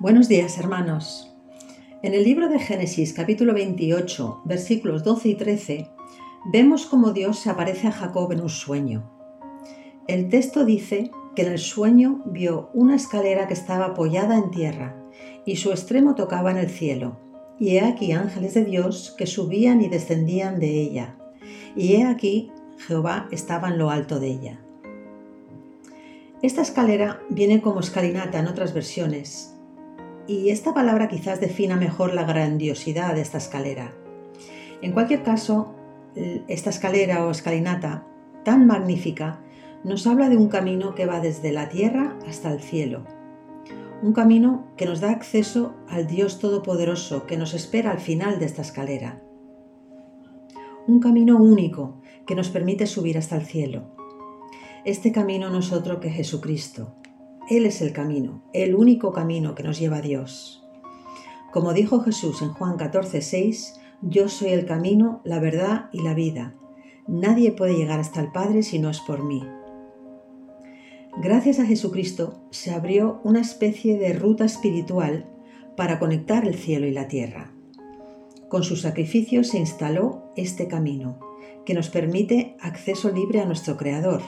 Buenos días, hermanos. En el libro de Génesis, capítulo 28, versículos 12 y 13, vemos cómo Dios se aparece a Jacob en un sueño. El texto dice que en el sueño vio una escalera que estaba apoyada en tierra y su extremo tocaba en el cielo. Y he aquí ángeles de Dios que subían y descendían de ella. Y he aquí Jehová estaba en lo alto de ella. Esta escalera viene como escalinata en otras versiones y esta palabra quizás defina mejor la grandiosidad de esta escalera. En cualquier caso, esta escalera o escalinata tan magnífica nos habla de un camino que va desde la tierra hasta el cielo. Un camino que nos da acceso al Dios Todopoderoso que nos espera al final de esta escalera. Un camino único que nos permite subir hasta el cielo. Este camino no es otro que Jesucristo, él es el camino, el único camino que nos lleva a Dios. Como dijo Jesús en Juan 14, 6, yo soy el camino, la verdad y la vida. Nadie puede llegar hasta el Padre si no es por mí. Gracias a Jesucristo se abrió una especie de ruta espiritual para conectar el cielo y la tierra. Con su sacrificio se instaló este camino, que nos permite acceso libre a nuestro Creador,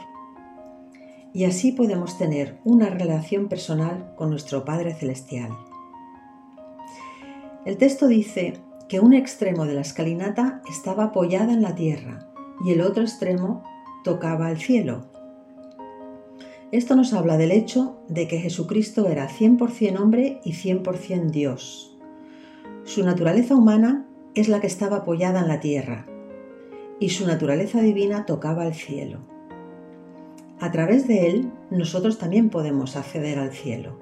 y así podemos tener una relación personal con nuestro Padre Celestial. El texto dice que un extremo de la escalinata estaba apoyada en la tierra y el otro extremo tocaba el cielo. Esto nos habla del hecho de que Jesucristo era 100% hombre y 100% Dios. Su naturaleza humana es la que estaba apoyada en la tierra y su naturaleza divina tocaba el cielo. A través de él nosotros también podemos acceder al cielo.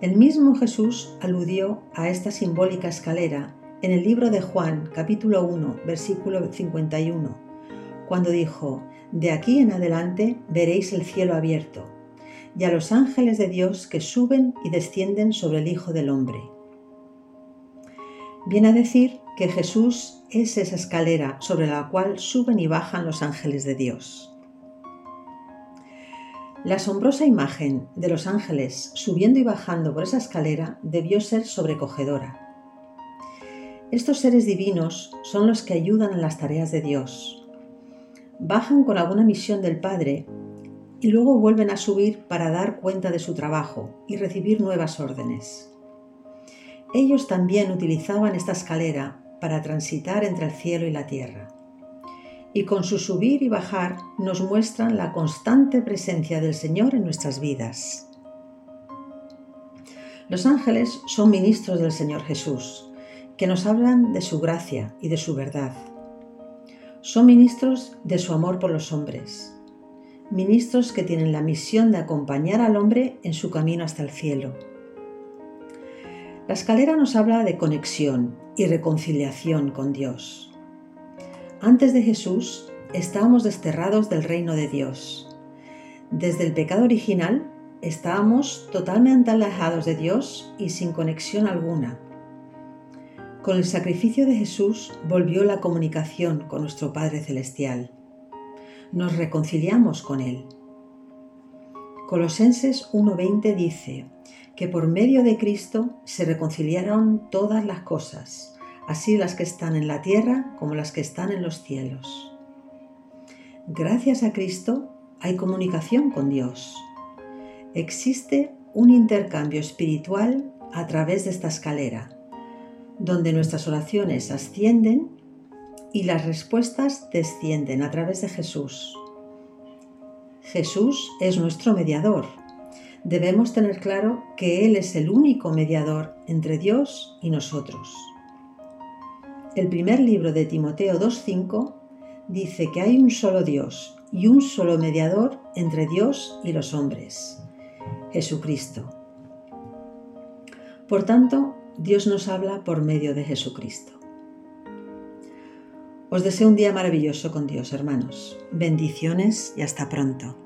El mismo Jesús aludió a esta simbólica escalera en el libro de Juan, capítulo 1, versículo 51, cuando dijo, De aquí en adelante veréis el cielo abierto, y a los ángeles de Dios que suben y descienden sobre el Hijo del Hombre. Viene a decir que Jesús es esa escalera sobre la cual suben y bajan los ángeles de Dios. La asombrosa imagen de los ángeles subiendo y bajando por esa escalera debió ser sobrecogedora. Estos seres divinos son los que ayudan en las tareas de Dios. Bajan con alguna misión del Padre y luego vuelven a subir para dar cuenta de su trabajo y recibir nuevas órdenes. Ellos también utilizaban esta escalera para transitar entre el cielo y la tierra y con su subir y bajar nos muestran la constante presencia del Señor en nuestras vidas. Los ángeles son ministros del Señor Jesús, que nos hablan de su gracia y de su verdad. Son ministros de su amor por los hombres, ministros que tienen la misión de acompañar al hombre en su camino hasta el cielo. La escalera nos habla de conexión y reconciliación con Dios. Antes de Jesús estábamos desterrados del reino de Dios. Desde el pecado original estábamos totalmente alejados de Dios y sin conexión alguna. Con el sacrificio de Jesús volvió la comunicación con nuestro Padre Celestial. Nos reconciliamos con Él. Colosenses 1.20 dice que por medio de Cristo se reconciliaron todas las cosas así las que están en la tierra como las que están en los cielos. Gracias a Cristo hay comunicación con Dios. Existe un intercambio espiritual a través de esta escalera, donde nuestras oraciones ascienden y las respuestas descienden a través de Jesús. Jesús es nuestro mediador. Debemos tener claro que Él es el único mediador entre Dios y nosotros. El primer libro de Timoteo 2.5 dice que hay un solo Dios y un solo mediador entre Dios y los hombres, Jesucristo. Por tanto, Dios nos habla por medio de Jesucristo. Os deseo un día maravilloso con Dios, hermanos. Bendiciones y hasta pronto.